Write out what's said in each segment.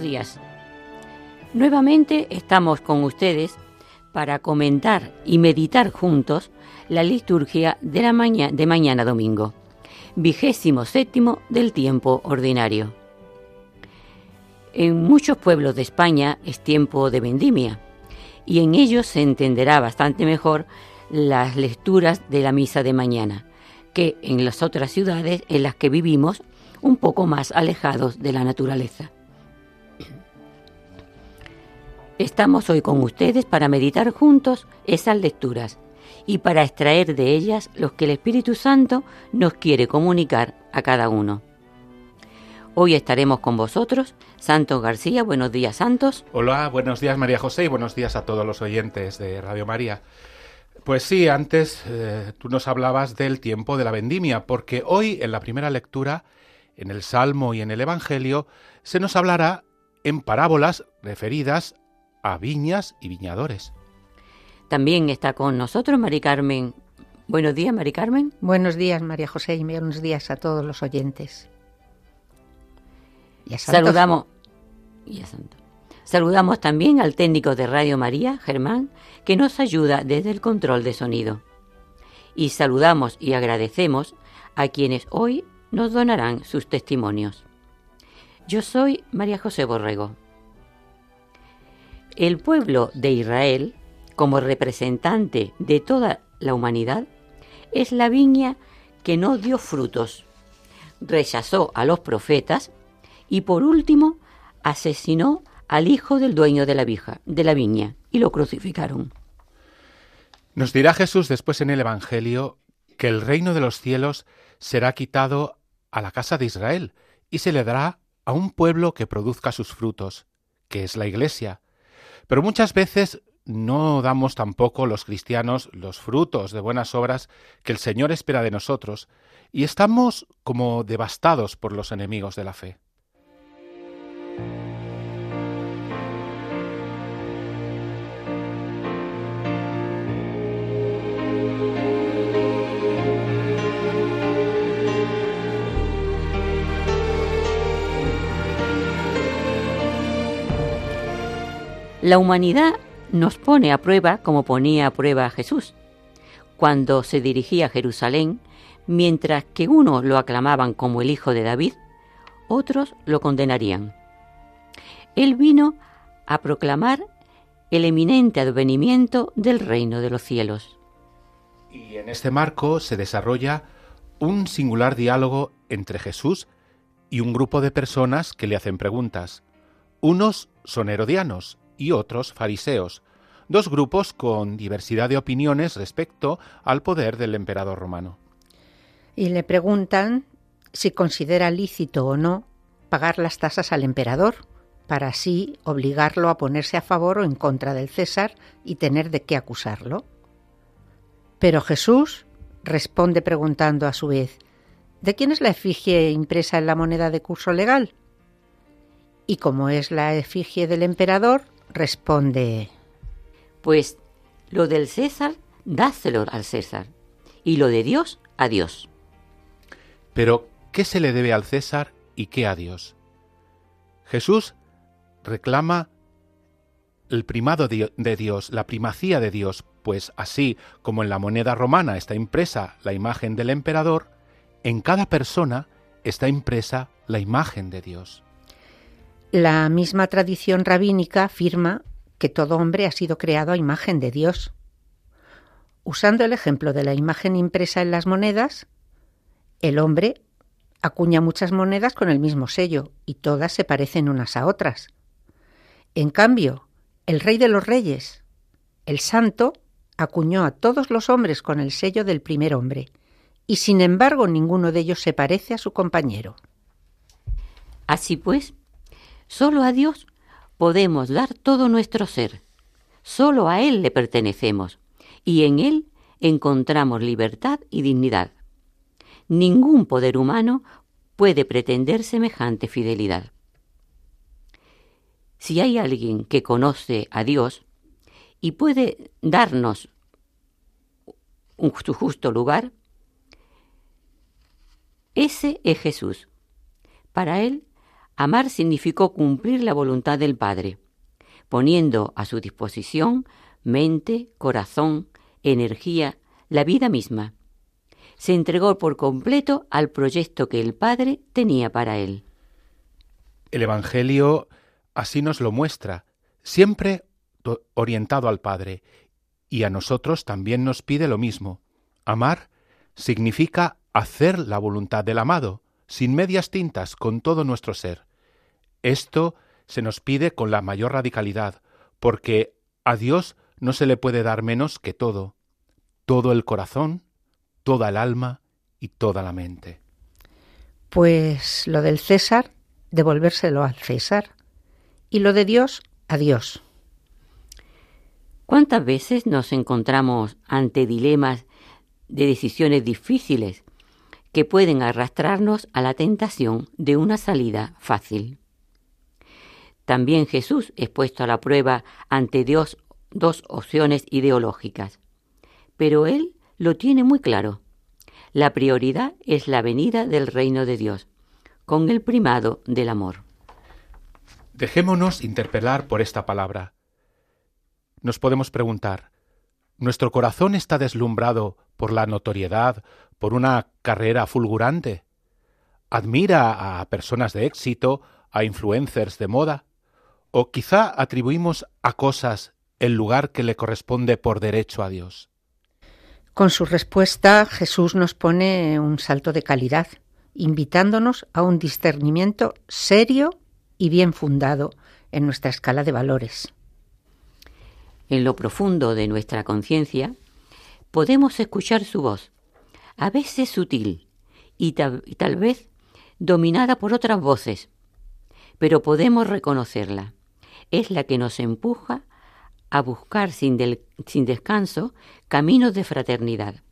Días. Nuevamente estamos con ustedes para comentar y meditar juntos la liturgia de, la de mañana domingo, vigésimo séptimo del tiempo ordinario. En muchos pueblos de España es tiempo de vendimia y en ellos se entenderá bastante mejor las lecturas de la misa de mañana que en las otras ciudades en las que vivimos un poco más alejados de la naturaleza. Estamos hoy con ustedes para meditar juntos esas lecturas y para extraer de ellas los que el Espíritu Santo nos quiere comunicar a cada uno. Hoy estaremos con vosotros, Santos García. Buenos días, Santos. Hola, buenos días, María José, y buenos días a todos los oyentes de Radio María. Pues sí, antes eh, tú nos hablabas del tiempo de la vendimia, porque hoy en la primera lectura, en el Salmo y en el Evangelio, se nos hablará en parábolas referidas a viñas y viñadores. También está con nosotros Mari Carmen. Buenos días, Mari Carmen. Buenos días, María José, y buenos días a todos los oyentes. Y a Saludamos. Y a Santo. Saludamos también al técnico de Radio María, Germán, que nos ayuda desde el control de sonido. Y saludamos y agradecemos a quienes hoy nos donarán sus testimonios. Yo soy María José Borrego. El pueblo de Israel, como representante de toda la humanidad, es la viña que no dio frutos, rechazó a los profetas y por último asesinó al hijo del dueño de la, de la viña y lo crucificaron. Nos dirá Jesús después en el Evangelio que el reino de los cielos será quitado a la casa de Israel y se le dará a un pueblo que produzca sus frutos, que es la Iglesia, pero muchas veces no damos tampoco los cristianos los frutos de buenas obras que el Señor espera de nosotros, y estamos como devastados por los enemigos de la fe. La humanidad nos pone a prueba como ponía a prueba a Jesús. Cuando se dirigía a Jerusalén, mientras que unos lo aclamaban como el Hijo de David, otros lo condenarían. Él vino a proclamar el eminente advenimiento del reino de los cielos. Y en este marco se desarrolla un singular diálogo entre Jesús y un grupo de personas que le hacen preguntas. Unos son herodianos y otros fariseos, dos grupos con diversidad de opiniones respecto al poder del emperador romano. Y le preguntan si considera lícito o no pagar las tasas al emperador, para así obligarlo a ponerse a favor o en contra del César y tener de qué acusarlo. Pero Jesús responde preguntando a su vez, ¿de quién es la efigie impresa en la moneda de curso legal? Y como es la efigie del emperador, responde, Pues lo del César, dáselo al César, y lo de Dios a Dios. Pero, ¿qué se le debe al César y qué a Dios? Jesús reclama el primado de Dios, la primacía de Dios, pues así como en la moneda romana está impresa la imagen del emperador, en cada persona está impresa la imagen de Dios. La misma tradición rabínica afirma que todo hombre ha sido creado a imagen de Dios. Usando el ejemplo de la imagen impresa en las monedas, el hombre acuña muchas monedas con el mismo sello y todas se parecen unas a otras. En cambio, el rey de los reyes, el santo, acuñó a todos los hombres con el sello del primer hombre, y sin embargo ninguno de ellos se parece a su compañero. Así pues, solo a Dios podemos dar todo nuestro ser, solo a Él le pertenecemos, y en Él encontramos libertad y dignidad. Ningún poder humano puede pretender semejante fidelidad. Si hay alguien que conoce a Dios y puede darnos su justo lugar, ese es Jesús. Para él, amar significó cumplir la voluntad del Padre, poniendo a su disposición mente, corazón, energía, la vida misma. Se entregó por completo al proyecto que el Padre tenía para él. El Evangelio así nos lo muestra, siempre orientado al Padre, y a nosotros también nos pide lo mismo. Amar significa hacer la voluntad del amado, sin medias tintas, con todo nuestro ser. Esto se nos pide con la mayor radicalidad, porque a Dios no se le puede dar menos que todo, todo el corazón, toda el alma y toda la mente. Pues lo del César, devolvérselo al César, y lo de Dios, a Dios. ¿Cuántas veces nos encontramos ante dilemas de decisiones difíciles que pueden arrastrarnos a la tentación de una salida fácil. También Jesús es puesto a la prueba ante Dios dos opciones ideológicas, pero Él lo tiene muy claro. La prioridad es la venida del reino de Dios, con el primado del amor. Dejémonos interpelar por esta palabra. Nos podemos preguntar, ¿nuestro corazón está deslumbrado por la notoriedad por una carrera fulgurante. Admira a personas de éxito, a influencers de moda, o quizá atribuimos a cosas el lugar que le corresponde por derecho a Dios. Con su respuesta Jesús nos pone un salto de calidad, invitándonos a un discernimiento serio y bien fundado en nuestra escala de valores. En lo profundo de nuestra conciencia podemos escuchar su voz, a veces sutil y tal, vez dominada por otras voces, pero podemos reconocerla. Es la que nos empuja a buscar sin, sin descanso caminos de fraternidad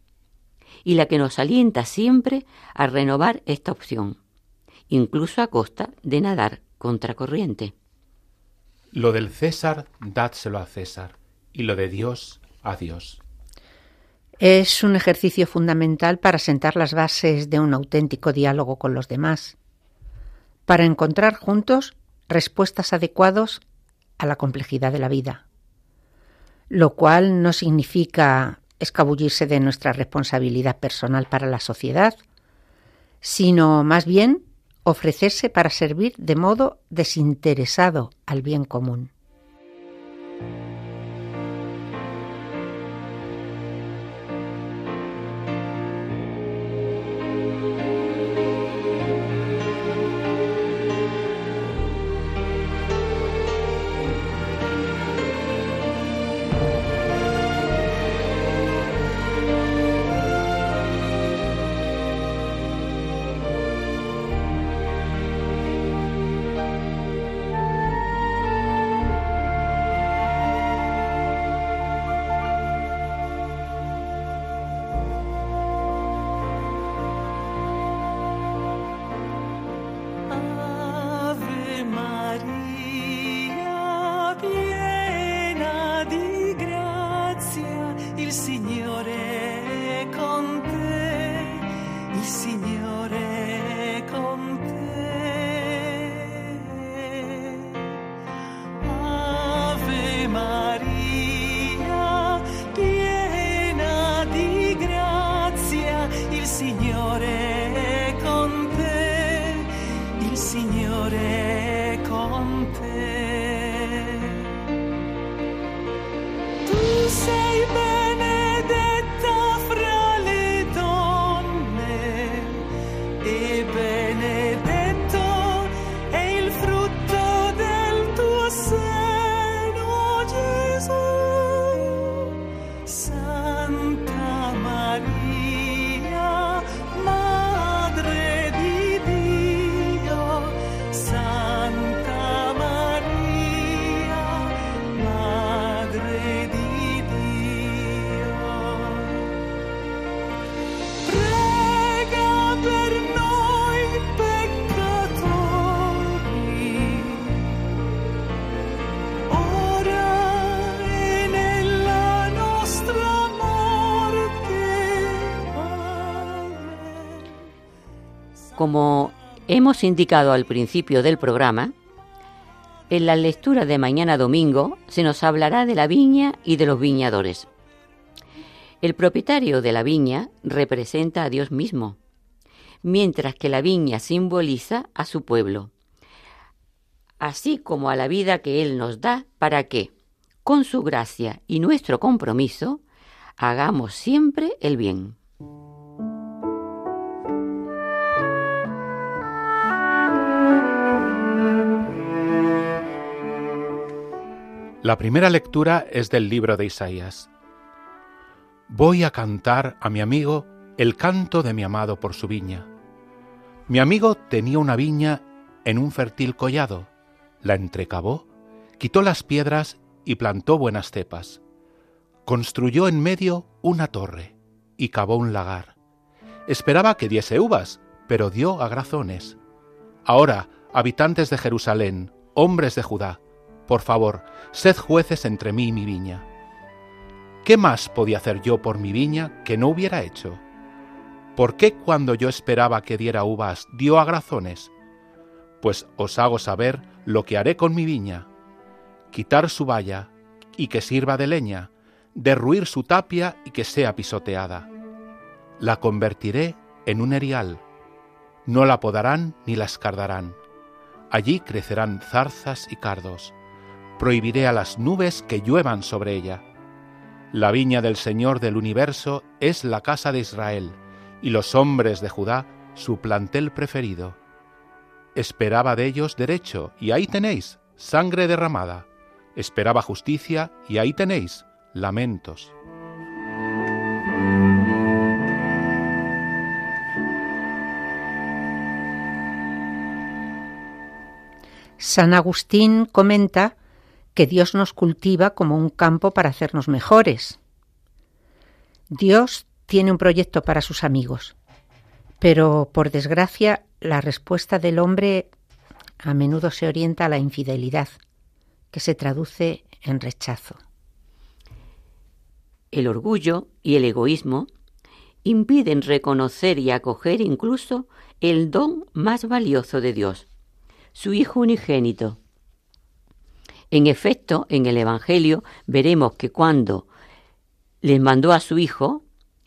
y la que nos alienta siempre a renovar esta opción, incluso a costa de nadar contracorriente. Lo del César, dádselo a César, y lo de Dios, a Dios. Es un ejercicio fundamental para sentar las bases de un auténtico diálogo con los demás, para encontrar juntos respuestas adecuadas a la complejidad de la vida, lo cual no significa escabullirse de nuestra responsabilidad personal para la sociedad, sino más bien ofrecerse para servir de modo desinteresado al bien común. Como hemos indicado al principio del programa, en la lectura de mañana domingo se nos hablará de la viña y de los viñadores. El propietario de la viña representa a Dios mismo, mientras que la viña simboliza a su pueblo, así como a la vida que Él nos da para que, con su gracia y nuestro compromiso, hagamos siempre el bien. La primera lectura es del libro de Isaías. Voy a cantar a mi amigo el canto de mi amado por su viña. Mi amigo tenía una viña en un fértil collado, la entrecavó, quitó las piedras y plantó buenas cepas. Construyó en medio una torre y cavó un lagar. Esperaba que diese uvas, pero dio agrazones. Ahora, habitantes de Jerusalén, hombres de Judá, por favor, sed jueces entre mí y mi viña. ¿Qué más podía hacer yo por mi viña que no hubiera hecho? ¿Por qué cuando yo esperaba que diera uvas dio agrazones? Pues os hago saber lo que haré con mi viña. Quitar su valla y que sirva de leña, derruir su tapia y que sea pisoteada. La convertiré en un erial. No la podarán ni la escardarán. Allí crecerán zarzas y cardos prohibiré a las nubes que lluevan sobre ella. La viña del Señor del universo es la casa de Israel, y los hombres de Judá su plantel preferido. Esperaba de ellos derecho, y ahí tenéis, sangre derramada. Esperaba justicia, y ahí tenéis, lamentos. San Agustín comenta que Dios nos cultiva como un campo para hacernos mejores. Dios tiene un proyecto para sus amigos, pero por desgracia la respuesta del hombre a menudo se orienta a la infidelidad, que se traduce en rechazo. El orgullo y el egoísmo impiden reconocer y acoger incluso el don más valioso de Dios, su Hijo unigénito. En efecto, en el Evangelio veremos que cuando les mandó a su hijo,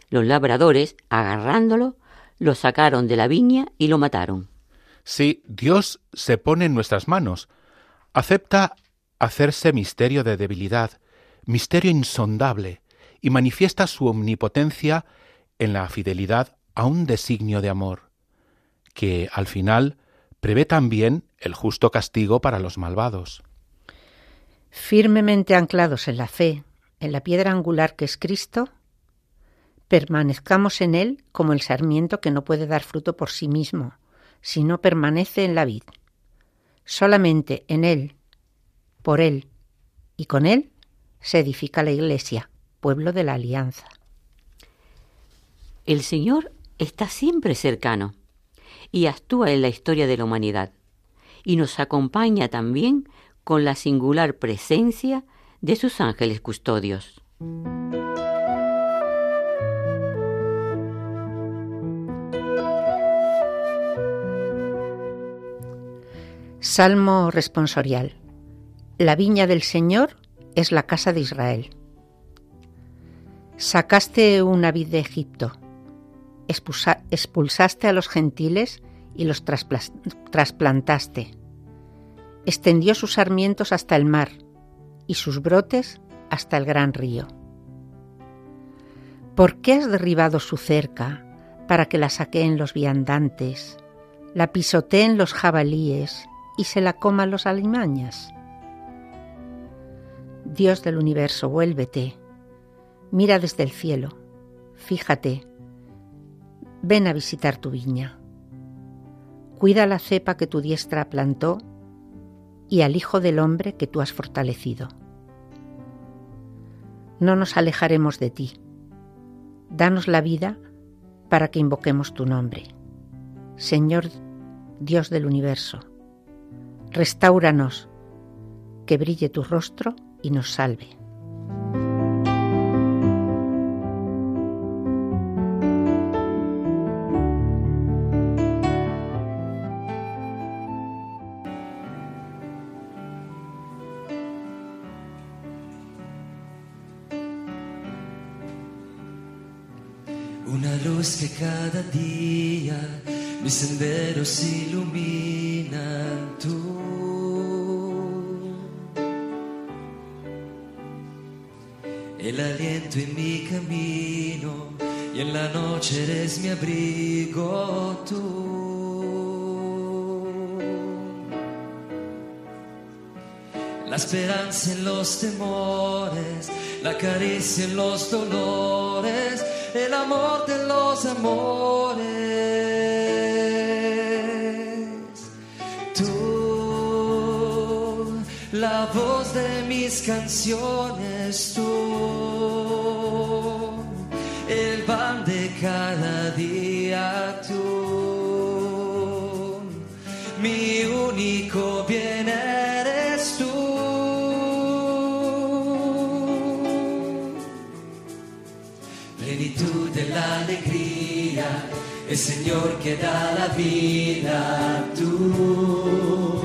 los labradores, agarrándolo, lo sacaron de la viña y lo mataron. Sí, Dios se pone en nuestras manos, acepta hacerse misterio de debilidad, misterio insondable, y manifiesta su omnipotencia en la fidelidad a un designio de amor, que al final prevé también el justo castigo para los malvados. Firmemente anclados en la fe, en la piedra angular que es Cristo, permanezcamos en Él como el sarmiento que no puede dar fruto por sí mismo, si no permanece en la vid. Solamente en Él, por Él y con Él se edifica la Iglesia, pueblo de la alianza. El Señor está siempre cercano y actúa en la historia de la humanidad y nos acompaña también con la singular presencia de sus ángeles custodios. Salmo responsorial. La viña del Señor es la casa de Israel. Sacaste una vid de Egipto, expulsa- expulsaste a los gentiles y los trasplantaste. Extendió sus sarmientos hasta el mar y sus brotes hasta el gran río. ¿Por qué has derribado su cerca para que la saqueen los viandantes, la pisoteen los jabalíes y se la coman los alimañas? Dios del universo, vuélvete, mira desde el cielo, fíjate, ven a visitar tu viña. Cuida la cepa que tu diestra plantó y al Hijo del Hombre que tú has fortalecido. No nos alejaremos de ti. Danos la vida para que invoquemos tu nombre. Señor Dios del universo, restauranos, que brille tu rostro y nos salve. La esperanza en los temores, la caricia en los dolores, el amor de los amores. Tú, la voz de mis canciones, tú, el Señor que da la vida, tú.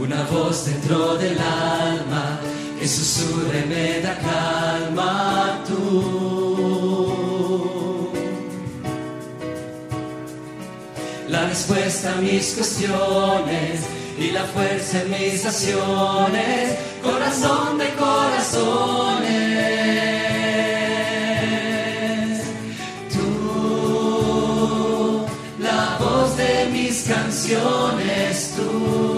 Una voz dentro del alma que susurra y me da calma, tú. La respuesta a mis cuestiones y la fuerza en mis acciones, corazón de corazones. Canciones, tú,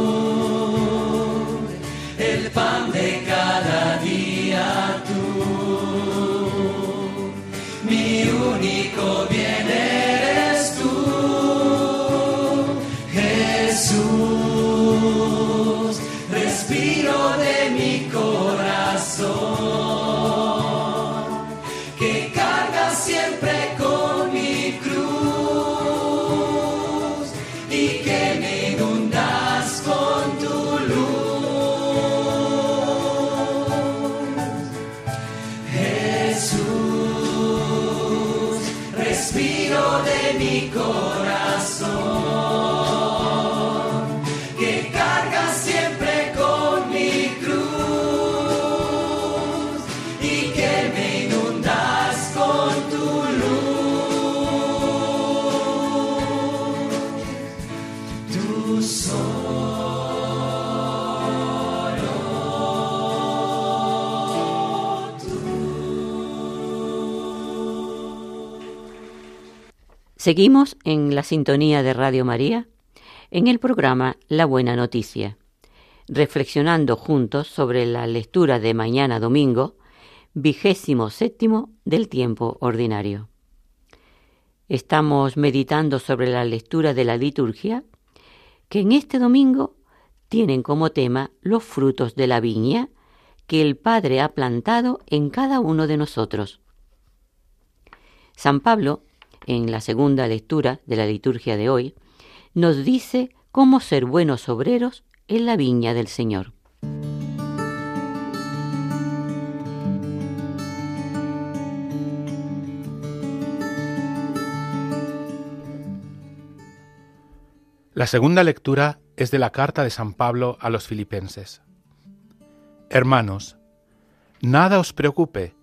Seguimos en la sintonía de Radio María en el programa La Buena Noticia, reflexionando juntos sobre la lectura de mañana domingo, vigésimo séptimo del tiempo ordinario. Estamos meditando sobre la lectura de la liturgia que en este domingo tienen como tema los frutos de la viña que el Padre ha plantado en cada uno de nosotros. San Pablo, en la segunda lectura de la liturgia de hoy, nos dice cómo ser buenos obreros en la viña del Señor. La segunda lectura es de la carta de San Pablo a los filipenses. Hermanos, nada os preocupe,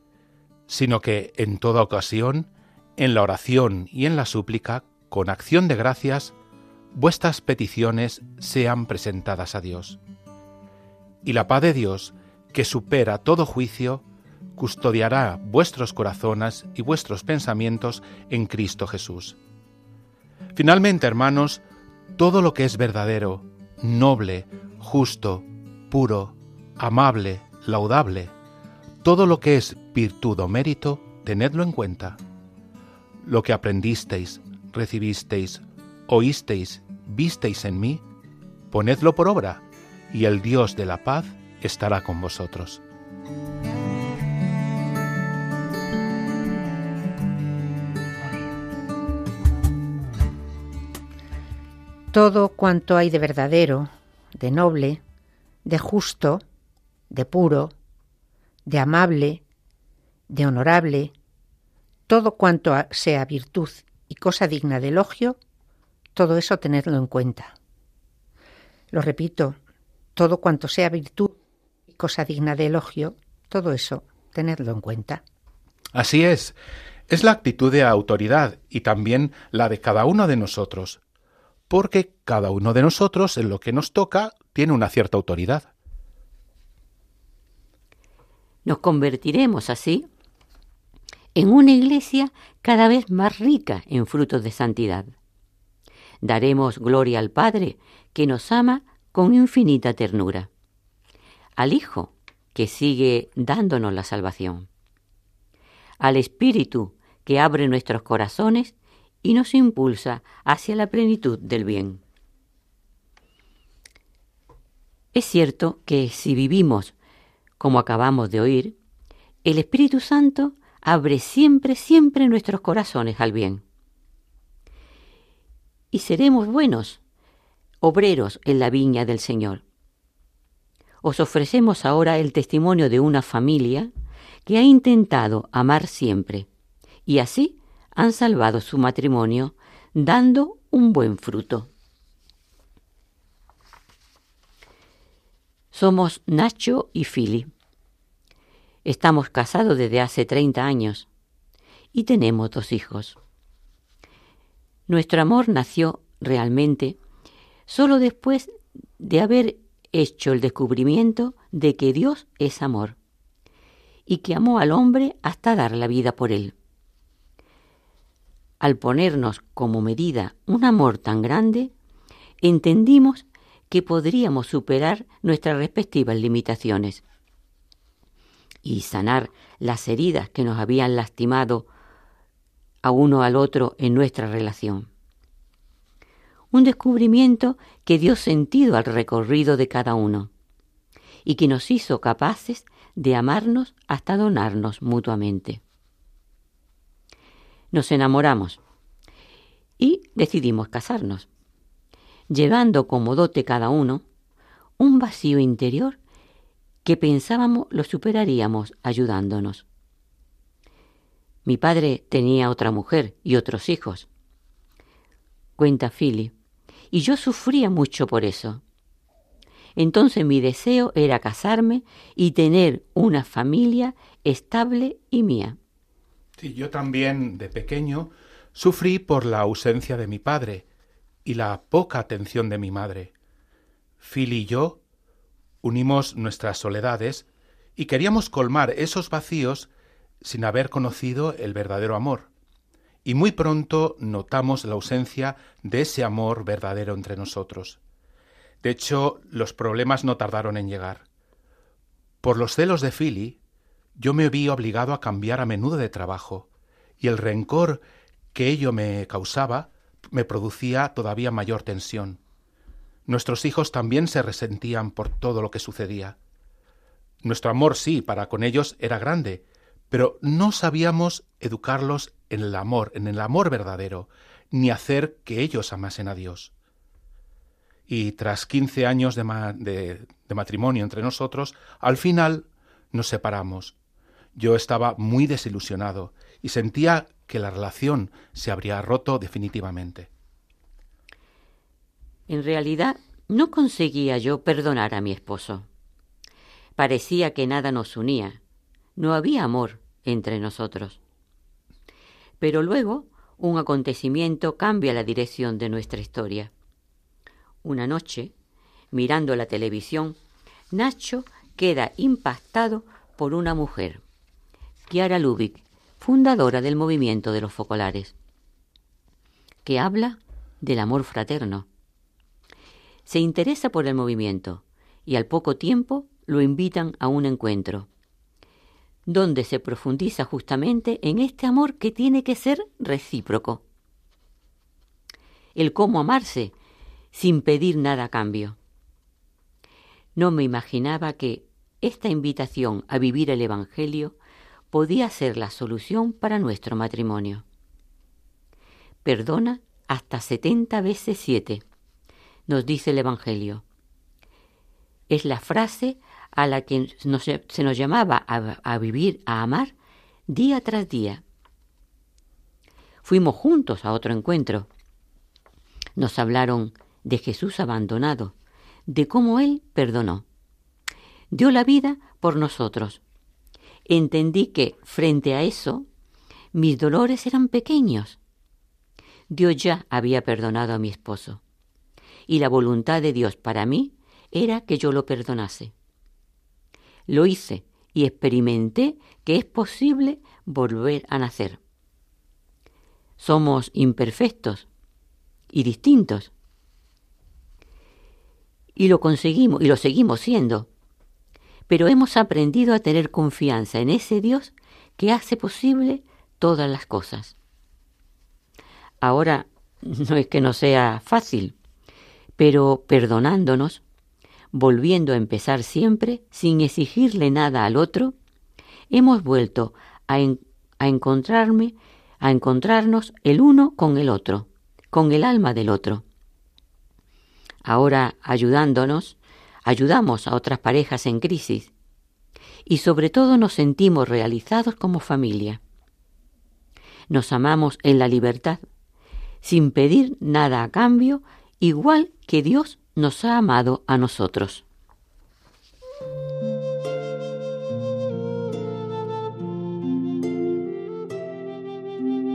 sino que en toda ocasión, en la oración y en la súplica, con acción de gracias, vuestras peticiones sean presentadas a Dios. Y la paz de Dios, que supera todo juicio, custodiará vuestros corazones y vuestros pensamientos en Cristo Jesús. Finalmente, hermanos, todo lo que es verdadero, noble, justo, puro, amable, laudable, todo lo que es virtud o mérito, tenedlo en cuenta. Lo que aprendisteis, recibisteis, oísteis, visteis en mí, ponedlo por obra, y el Dios de la paz estará con vosotros. Todo cuanto hay de verdadero, de noble, de justo, de puro, de amable, de honorable, todo cuanto sea virtud y cosa digna de elogio, todo eso tenedlo en cuenta. Lo repito, todo cuanto sea virtud y cosa digna de elogio, todo eso tenedlo en cuenta. Así es, es la actitud de autoridad y también la de cada uno de nosotros, porque cada uno de nosotros en lo que nos toca tiene una cierta autoridad. Nos convertiremos así en una iglesia cada vez más rica en frutos de santidad. Daremos gloria al Padre, que nos ama con infinita ternura, al Hijo, que sigue dándonos la salvación, al Espíritu, que abre nuestros corazones y nos impulsa hacia la plenitud del bien. Es cierto que si vivimos como acabamos de oír, el Espíritu Santo abre siempre, siempre nuestros corazones al bien. Y seremos buenos, obreros en la viña del Señor. Os ofrecemos ahora el testimonio de una familia que ha intentado amar siempre y así han salvado su matrimonio dando un buen fruto. Somos Nacho y Fili. Estamos casados desde hace 30 años y tenemos dos hijos. Nuestro amor nació realmente solo después de haber hecho el descubrimiento de que Dios es amor y que amó al hombre hasta dar la vida por él. Al ponernos como medida un amor tan grande, entendimos que podríamos superar nuestras respectivas limitaciones y sanar las heridas que nos habían lastimado a uno al otro en nuestra relación. Un descubrimiento que dio sentido al recorrido de cada uno y que nos hizo capaces de amarnos hasta donarnos mutuamente. Nos enamoramos y decidimos casarnos, llevando como dote cada uno un vacío interior que pensábamos lo superaríamos ayudándonos. Mi padre tenía otra mujer y otros hijos. Cuenta Philly, y yo sufría mucho por eso. Entonces mi deseo era casarme y tener una familia estable y mía. Sí, yo también, de pequeño, sufrí por la ausencia de mi padre y la poca atención de mi madre. Phil y yo unimos nuestras soledades y queríamos colmar esos vacíos sin haber conocido el verdadero amor. Y muy pronto notamos la ausencia de ese amor verdadero entre nosotros. De hecho, los problemas no tardaron en llegar. Por los celos de Philly, yo me vi obligado a cambiar a menudo de trabajo, y el rencor que ello me causaba me producía todavía mayor tensión. Nuestros hijos también se resentían por todo lo que sucedía. Nuestro amor sí, para con ellos era grande, pero no sabíamos educarlos en el amor, en el amor verdadero, ni hacer que ellos amasen a Dios. Y tras quince años de, de matrimonio entre nosotros, al final nos separamos. Yo estaba muy desilusionado y sentía que la relación se habría roto definitivamente. En realidad, no conseguía yo perdonar a mi esposo. Parecía que nada nos unía. No había amor entre nosotros. Pero luego un acontecimiento cambia la dirección de nuestra historia. Una noche, mirando la televisión, Nacho queda impactado por una mujer, Kiara Lubick, fundadora del movimiento de los focolares, que habla del amor fraterno. Se interesa por el movimiento y al poco tiempo lo invitan a un encuentro, donde se profundiza justamente en este amor que tiene que ser recíproco. El cómo amarse sin pedir nada a cambio. No me imaginaba que esta invitación a vivir el Evangelio podía ser la solución para nuestro matrimonio. Perdona hasta setenta veces siete, nos dice el Evangelio. Es la frase a la que se nos llamaba a vivir, a amar, día tras día. Fuimos juntos a otro encuentro. Nos hablaron de Jesús abandonado, de cómo Él perdonó. Dio la vida por nosotros. Entendí que, frente a eso, mis dolores eran pequeños. Dios ya había perdonado a mi esposo. Y la voluntad de Dios para mí era que yo lo perdonase. Lo hice y experimenté que es posible volver a nacer. Somos imperfectos y distintos. Y lo conseguimos y lo seguimos siendo. Pero hemos aprendido a tener confianza en ese Dios que hace posible todas las cosas. Ahora no es que no sea fácil, pero perdonándonos, volviendo a empezar siempre sin exigirle nada al otro, hemos vuelto a, a encontrarme, a encontrarnos el uno con el otro, con el alma del otro. Ahora ayudándonos, ayudamos a otras parejas en crisis y sobre todo nos sentimos realizados como familia. Nos amamos en la libertad, sin pedir nada a cambio, igual que Dios nos ha amado a nosotros.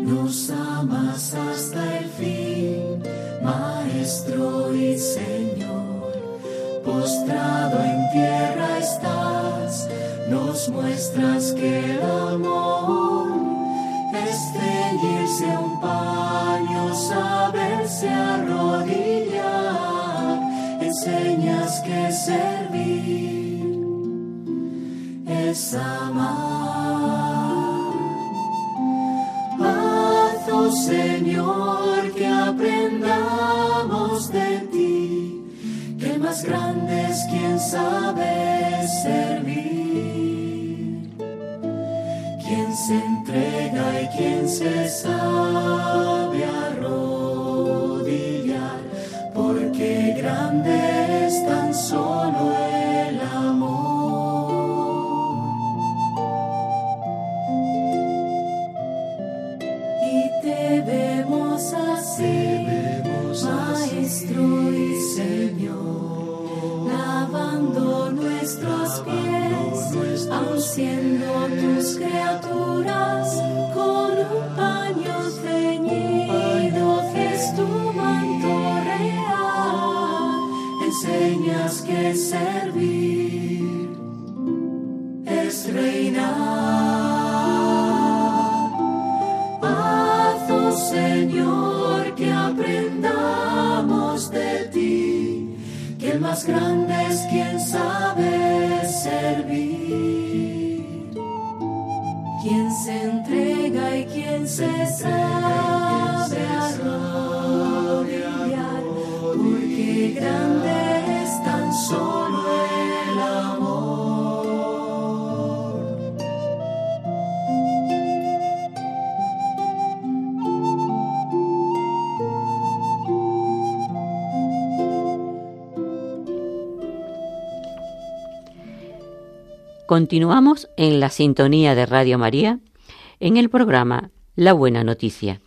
Nos amas hasta el fin, Maestro y Señor. Postrado en tierra estás, nos muestras que el amor es un paño, saberse arrodillar. Enseñas que servir es amar. Haz, oh Señor, que aprendamos de ti, que más grande es quien sabe servir, quien se entrega y quien se sabe arrodillar, porque grande Continuamos en la sintonía de Radio María en el programa La Buena Noticia,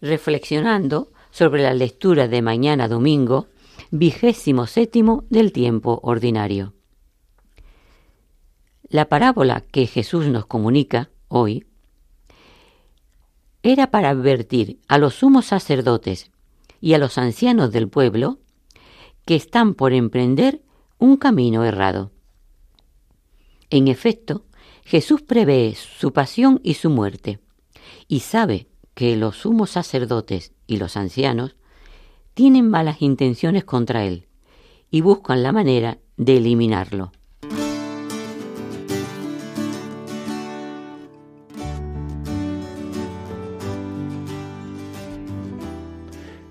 reflexionando sobre la lectura de mañana domingo, vigésimo séptimo del tiempo ordinario. La parábola que Jesús nos comunica hoy era para advertir a los sumos sacerdotes y a los ancianos del pueblo que están por emprender un camino errado. En efecto, Jesús prevé su pasión y su muerte, y sabe que los sumos sacerdotes y los ancianos tienen malas intenciones contra él y buscan la manera de eliminarlo.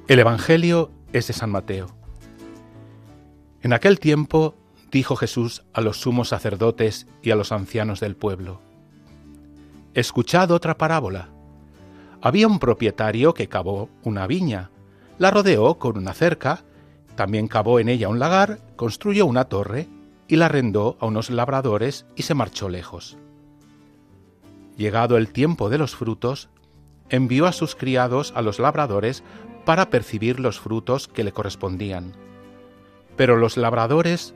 El Evangelio es de San Mateo. En aquel tiempo dijo Jesús a los sumos sacerdotes y a los ancianos del pueblo, Escuchad otra parábola. Había un propietario que cavó una viña, la rodeó con una cerca, también cavó en ella un lagar, construyó una torre y la arrendó a unos labradores y se marchó lejos. Llegado el tiempo de los frutos, envió a sus criados a los labradores para percibir los frutos que le correspondían. Pero los labradores,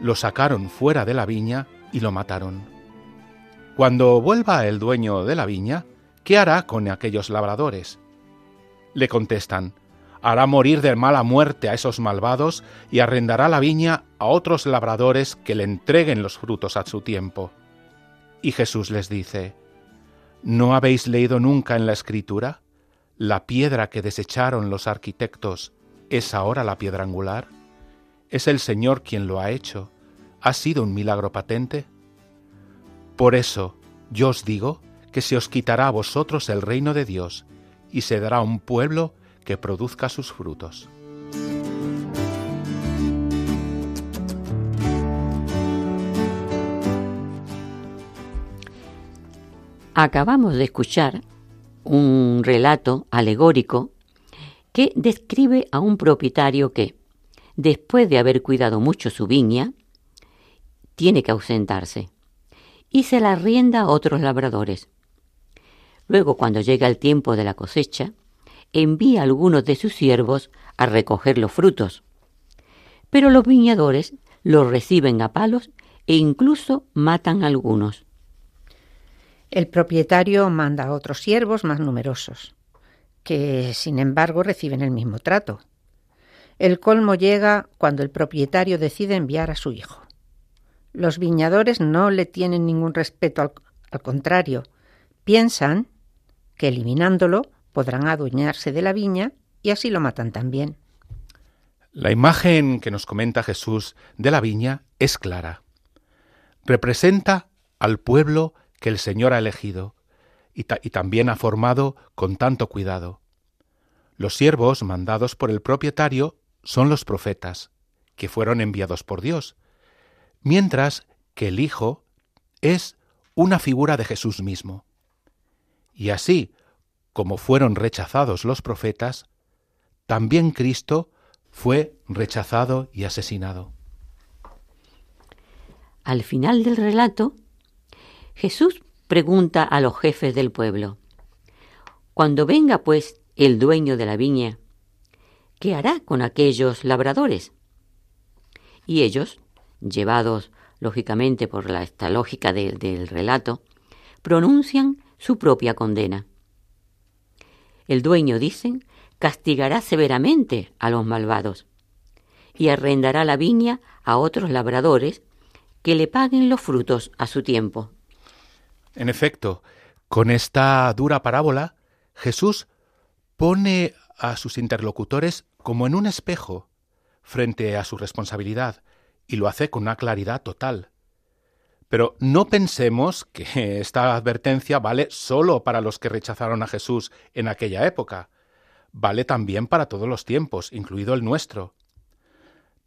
lo sacaron fuera de la viña y lo mataron. Cuando vuelva el dueño de la viña, ¿qué hará con aquellos labradores? Le contestan, hará morir de mala muerte a esos malvados y arrendará la viña a otros labradores que le entreguen los frutos a su tiempo. Y Jesús les dice, ¿no habéis leído nunca en la Escritura? La piedra que desecharon los arquitectos es ahora la piedra angular. Es el Señor quien lo ha hecho. ¿Ha sido un milagro patente? Por eso yo os digo que se os quitará a vosotros el reino de Dios y se dará un pueblo que produzca sus frutos. Acabamos de escuchar un relato alegórico que describe a un propietario que, después de haber cuidado mucho su viña, tiene que ausentarse y se la rienda a otros labradores. Luego, cuando llega el tiempo de la cosecha, envía a algunos de sus siervos a recoger los frutos. Pero los viñadores los reciben a palos e incluso matan a algunos. El propietario manda a otros siervos más numerosos, que sin embargo reciben el mismo trato. El colmo llega cuando el propietario decide enviar a su hijo. Los viñadores no le tienen ningún respeto, al, contrario, piensan que eliminándolo podrán adueñarse de la viña y así lo matan también. La imagen que nos comenta Jesús de la viña es clara. Representa al pueblo que el Señor ha elegido y, también ha formado con tanto cuidado. Los siervos mandados por el propietario son los profetas, que fueron enviados por Dios, mientras que el Hijo es una figura de Jesús mismo. Y así, como fueron rechazados los profetas, también Cristo fue rechazado y asesinado. Al final del relato, Jesús pregunta a los jefes del pueblo, Cuando venga pues el dueño de la viña, ¿qué hará con aquellos labradores? Y ellos, llevados lógicamente por la, esta lógica de, del relato, pronuncian su propia condena. El dueño, dicen, castigará severamente a los malvados y arrendará la viña a otros labradores que le paguen los frutos a su tiempo. En efecto, con esta dura parábola, Jesús pone a sus interlocutores como en un espejo frente a su responsabilidad y lo hace con una claridad total. Pero no pensemos que esta advertencia vale solo para los que rechazaron a Jesús en aquella época. Vale también para todos los tiempos, incluido el nuestro.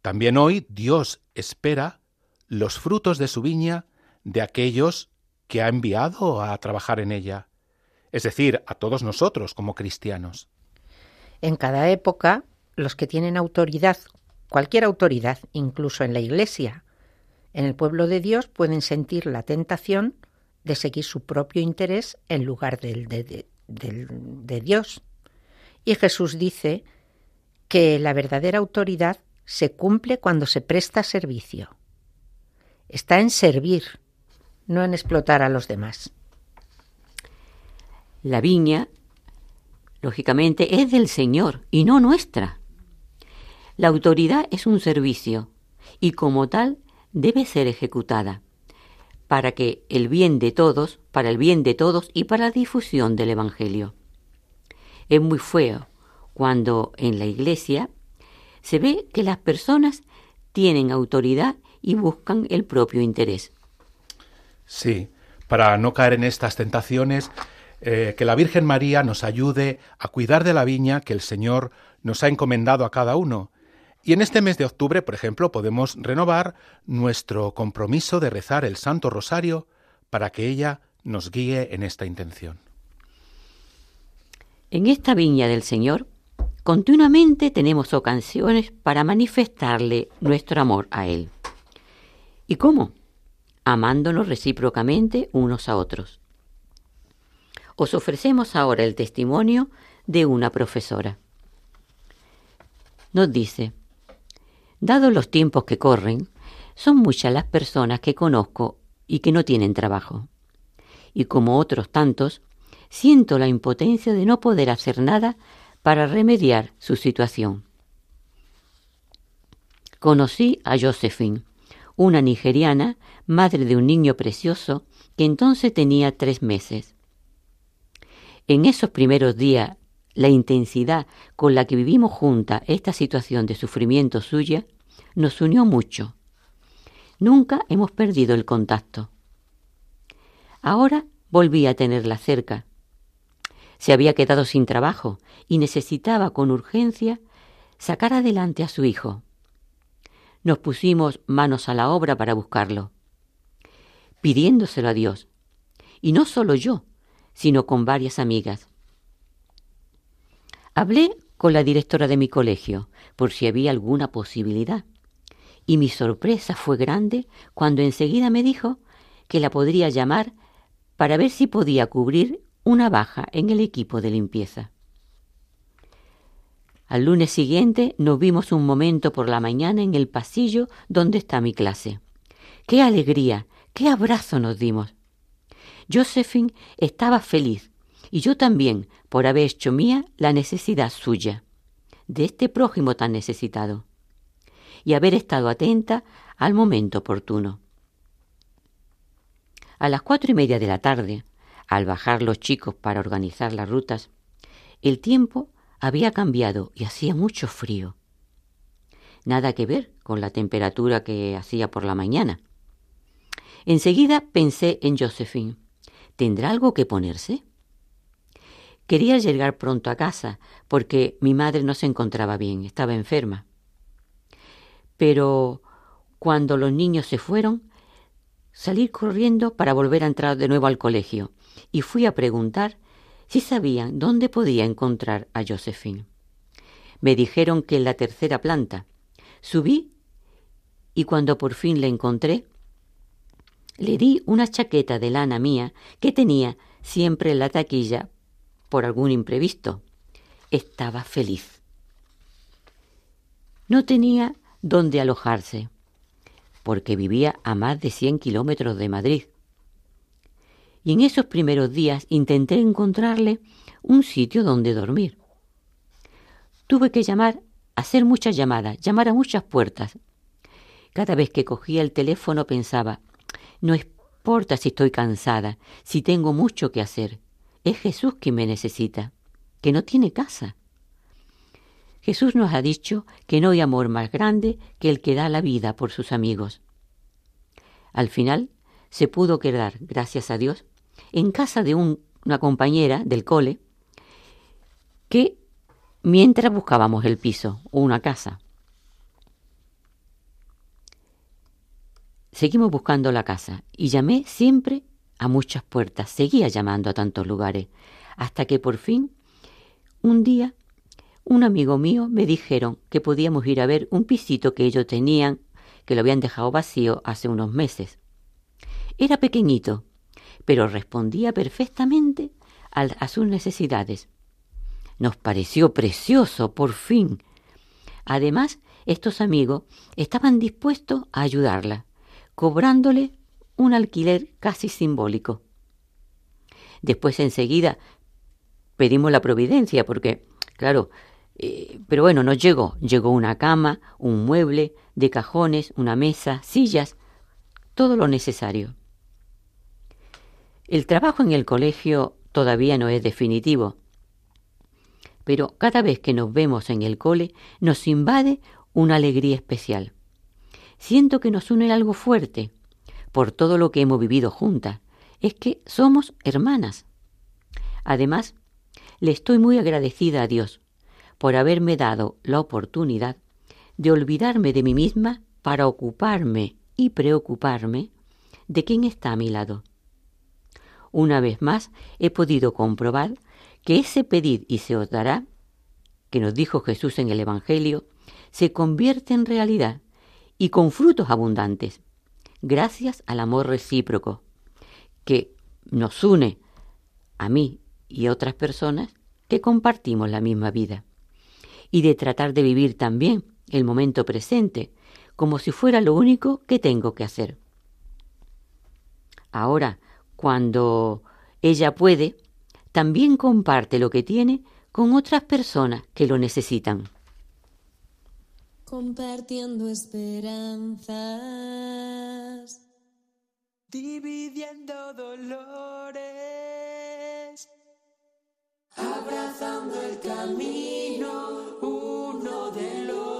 También hoy Dios espera los frutos de su viña de aquellos que ha enviado a trabajar en ella, es decir, a todos nosotros como cristianos. En cada época, los que tienen autoridad cualquier autoridad, incluso en la Iglesia. En el pueblo de Dios pueden sentir la tentación de seguir su propio interés en lugar del de, de- del- de Dios. Y Jesús dice que la verdadera autoridad se cumple cuando se presta servicio. Está en servir, no en explotar a los demás. La viña, lógicamente, es del Señor y no nuestra. La autoridad es un servicio y como tal debe ser ejecutada para que el bien de todos, para el bien de todos y para la difusión del Evangelio. Es muy feo cuando en la iglesia se ve que las personas tienen autoridad y buscan el propio interés. Sí, para no caer en estas tentaciones, eh, que la Virgen María nos ayude a cuidar de la viña que el Señor nos ha encomendado a cada uno. Y en este mes de octubre, por ejemplo, podemos renovar nuestro compromiso de rezar el Santo Rosario para que ella nos guíe en esta intención. En esta viña del Señor, continuamente tenemos ocasiones para manifestarle nuestro amor a Él. ¿Y cómo? Amándonos recíprocamente unos a otros. Os ofrecemos ahora el testimonio de una profesora. Nos dice, dados los tiempos que corren, son muchas las personas que conozco y que no tienen trabajo. Y como otros tantos, siento la impotencia de no poder hacer nada para remediar su situación. Conocí a Josephine, una nigeriana, madre de un niño precioso que entonces tenía tres meses. En esos primeros días, la intensidad con la que vivimos junta esta situación de sufrimiento suya nos unió mucho. Nunca hemos perdido el contacto. Ahora volví a tenerla cerca. Se había quedado sin trabajo y necesitaba con urgencia sacar adelante a su hijo. Nos pusimos manos a la obra para buscarlo, pidiéndoselo a Dios. Y no solo yo, sino con varias amigas. Hablé con la directora de mi colegio por si había alguna posibilidad. Y mi sorpresa fue grande cuando enseguida me dijo que la podría llamar para ver si podía cubrir una baja en el equipo de limpieza. Al lunes siguiente nos vimos un momento por la mañana en el pasillo donde está mi clase. ¡Qué alegría! ¡Qué abrazo nos dimos! Josephine estaba feliz y yo también por haber hecho mía la necesidad suya, de este prójimo tan necesitado, y haber estado atenta al momento oportuno. A las cuatro y media de la tarde, al bajar los chicos para organizar las rutas, el tiempo había cambiado y hacía mucho frío. Nada que ver con la temperatura que hacía por la mañana. Enseguida pensé en Josephine. ¿Tendrá algo que ponerse? Quería llegar pronto a casa porque mi madre no se encontraba bien, estaba enferma. Pero cuando los niños se fueron, salí corriendo para volver a entrar de nuevo al colegio y fui a preguntar si sabían dónde podía encontrar a Josephine. Me dijeron que en la tercera planta. Subí y cuando por fin le encontré, le di una chaqueta de lana mía que tenía siempre en la taquilla por algún imprevisto. Estaba feliz. No tenía dónde alojarse, porque vivía a más de 100 kilómetros de Madrid. Y en esos primeros días intenté encontrarle un sitio donde dormir. Tuve que llamar, hacer muchas llamadas, llamar a muchas puertas. Cada vez que cogía el teléfono pensaba, no importa si estoy cansada, si tengo mucho que hacer. Es Jesús quien me necesita, que no tiene casa. Jesús nos ha dicho que no hay amor más grande que el que da la vida por sus amigos. Al final se pudo quedar, gracias a Dios, en casa de un- una compañera del cole que mientras buscábamos el piso o una casa. Seguimos buscando la casa y llamé siempre a muchas puertas, seguía llamando a tantos lugares, hasta que por fin, un día, un amigo mío me dijeron que podíamos ir a ver un pisito que ellos tenían, que lo habían dejado vacío hace unos meses. Era pequeñito, pero respondía perfectamente a, sus necesidades. Nos pareció precioso, por fin. Además, estos amigos estaban dispuestos a ayudarla, cobrándole un alquiler casi simbólico. Después enseguida pedimos la providencia porque, claro, eh, pero bueno, no llegó. Llegó una cama, un mueble, de cajones, una mesa, sillas, todo lo necesario. El trabajo en el colegio todavía no es definitivo, pero cada vez que nos vemos en el cole nos invade una alegría especial. Siento que nos une algo fuerte, por todo lo que hemos vivido juntas, es que somos hermanas. Además, le estoy muy agradecida a Dios por haberme dado la oportunidad de olvidarme de mí misma para ocuparme y preocuparme de quién está a mi lado. Una vez más he podido comprobar que ese pedid y se os dará, que nos dijo Jesús en el Evangelio, se convierte en realidad y con frutos abundantes, gracias al amor recíproco que nos une a mí y otras personas que compartimos la misma vida, y de tratar de vivir también el momento presente como si fuera lo único que tengo que hacer. Ahora, cuando ella puede, también comparte lo que tiene con otras personas que lo necesitan. Compartiendo esperanzas, dividiendo dolores, abrazando el camino uno del otro.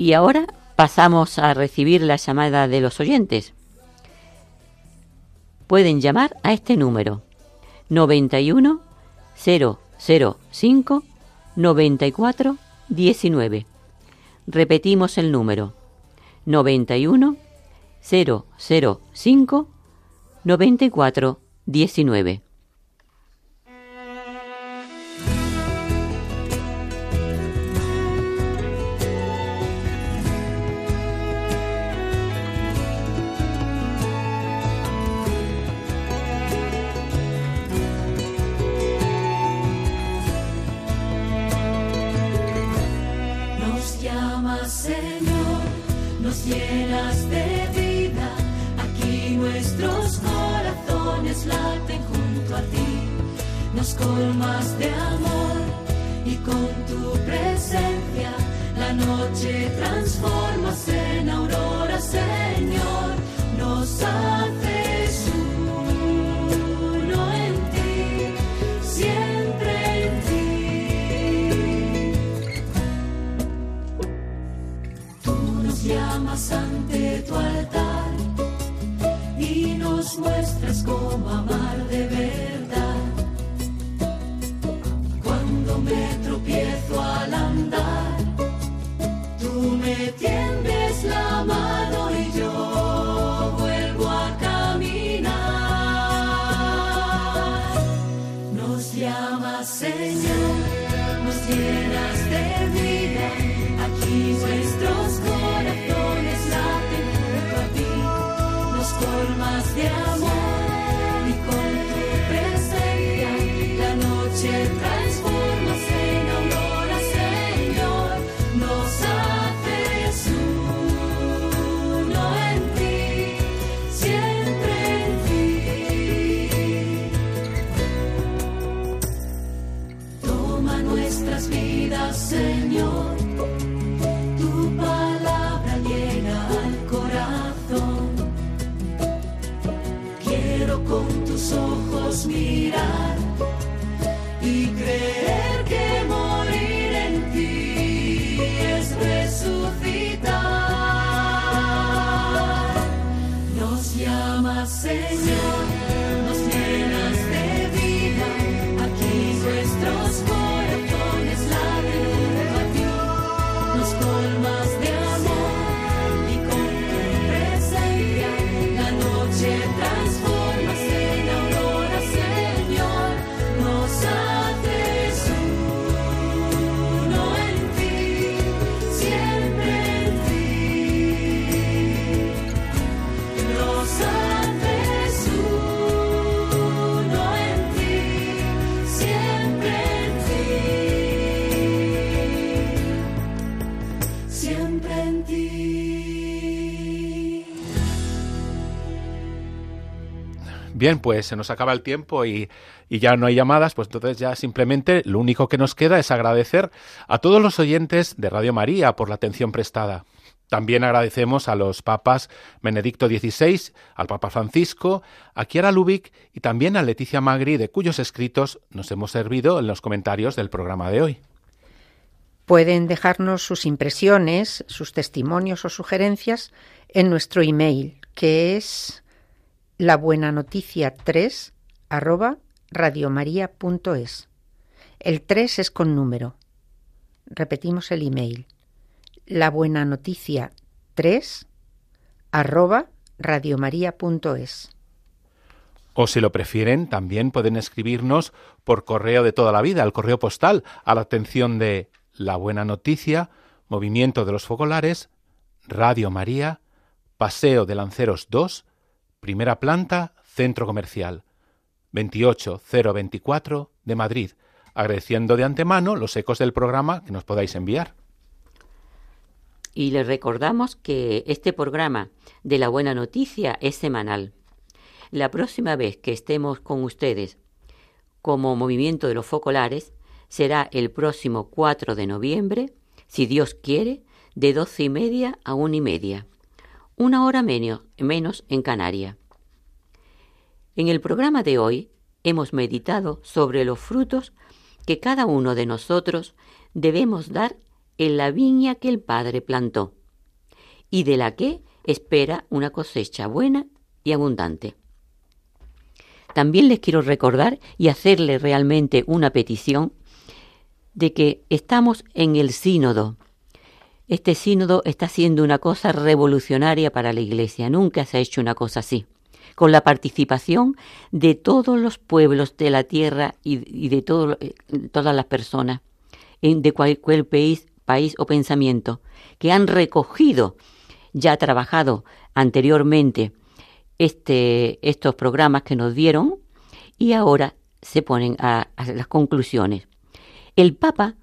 Y ahora pasamos a recibir la llamada de los oyentes. Pueden llamar a este número 91 005 94 19. Repetimos el número 91 005 94 19. Colmas de amor y con tu presencia la noche transformas tus ojos mirar y creer Bien, pues se nos acaba el tiempo y, ya no hay llamadas, pues entonces ya simplemente lo único que nos queda es agradecer a todos los oyentes de Radio María por la atención prestada. También agradecemos a los papas Benedicto XVI, al Papa Francisco, a Chiara Lubick y también a Leticia Magri, de cuyos escritos nos hemos servido en los comentarios del programa de hoy. Pueden dejarnos sus impresiones, sus testimonios o sugerencias en nuestro email, que es la buena noticia 3 arroba radiomaria.es. El 3 es con número. Repetimos el email. La buena noticia 3 arroba radiomaria.es. O si lo prefieren, también pueden escribirnos por correo de toda la vida, al correo postal, a la atención de La Buena Noticia, Movimiento de los Focolares, Radio María, Paseo de Lanceros 2, primera planta, Centro Comercial, 28024 de Madrid, agradeciendo de antemano los ecos del programa que nos podáis enviar. Y les recordamos que este programa de la buena noticia es semanal. La próxima vez que estemos con ustedes como movimiento de los focolares será el próximo 4 de noviembre, si Dios quiere, de doce y media a una y media. Una hora menos, menos en Canaria. En el programa de hoy hemos meditado sobre los frutos que cada uno de nosotros debemos dar en la viña que el Padre plantó y de la que espera una cosecha buena y abundante. También les quiero recordar y hacerle realmente una petición de que estamos en el sínodo. Este sínodo está siendo una cosa revolucionaria para la Iglesia. Nunca se ha hecho una cosa así. Con la participación de todos los pueblos de la tierra y, de eh, todas las personas de cualquier país, país o pensamiento que han recogido, ya trabajado anteriormente este, estos programas que nos dieron y ahora se ponen a las conclusiones. El Papa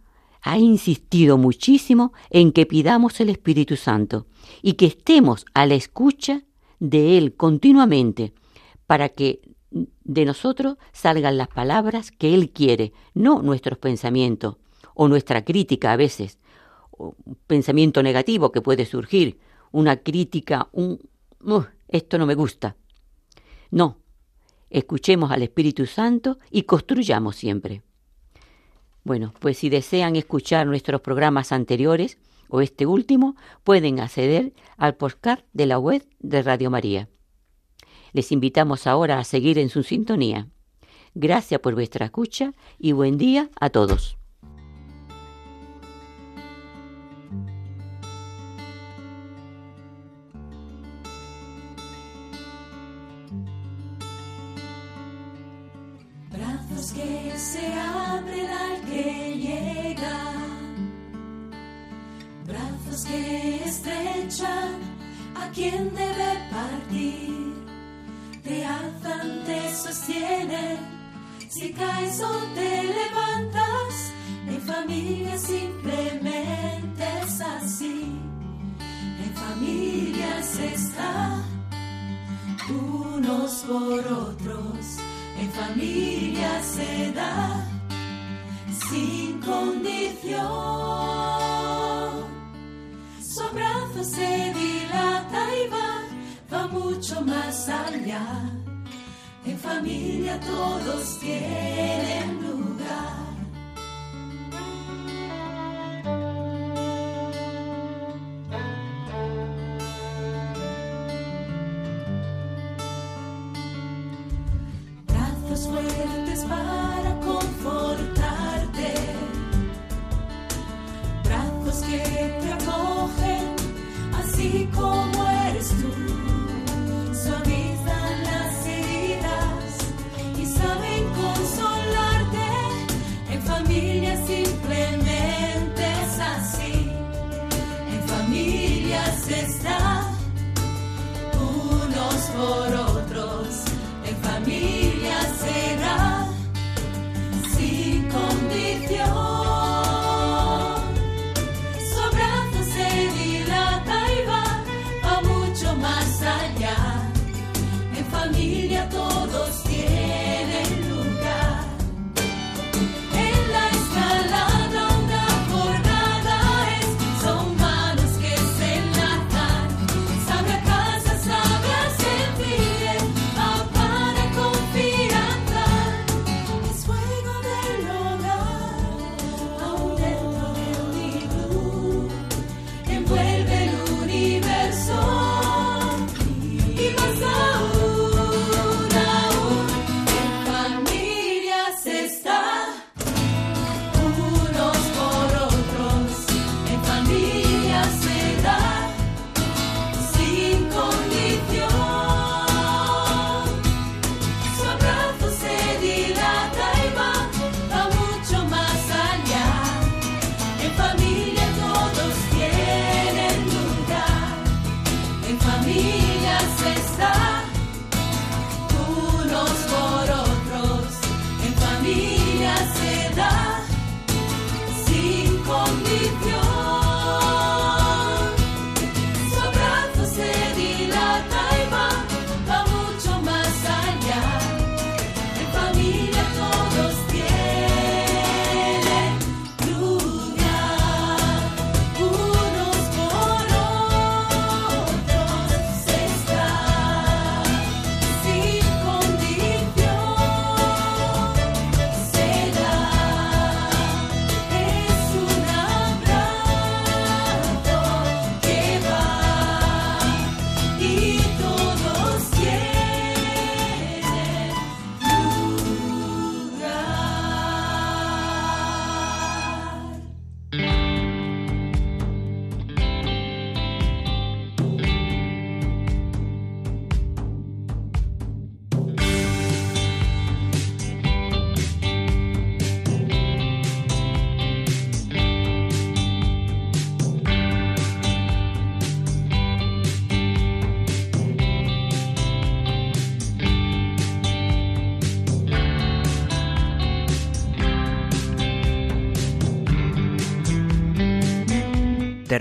ha insistido muchísimo en que pidamos el Espíritu Santo y que estemos a la escucha de Él continuamente para que de nosotros salgan las palabras que Él quiere, no nuestros pensamientos o nuestra crítica a veces, pensamiento negativo que puede surgir, una crítica, un esto no me gusta. No, escuchemos al Espíritu Santo y construyamos siempre. Bueno, pues si desean escuchar nuestros programas anteriores o este último, pueden acceder al postcard de la web de Radio María. Les invitamos ahora a seguir en su sintonía. Gracias por vuestra escucha y buen día a todos. Que se abren al que llega, brazos que estrechan a quien debe partir, te alzan, te sostienen, si caes o te levantas, en familia simplemente es así, en familia se está unos por otros, en familia se da sin condición. Su abrazo se dilata y va, va mucho más allá. En familia todos tienen lugar.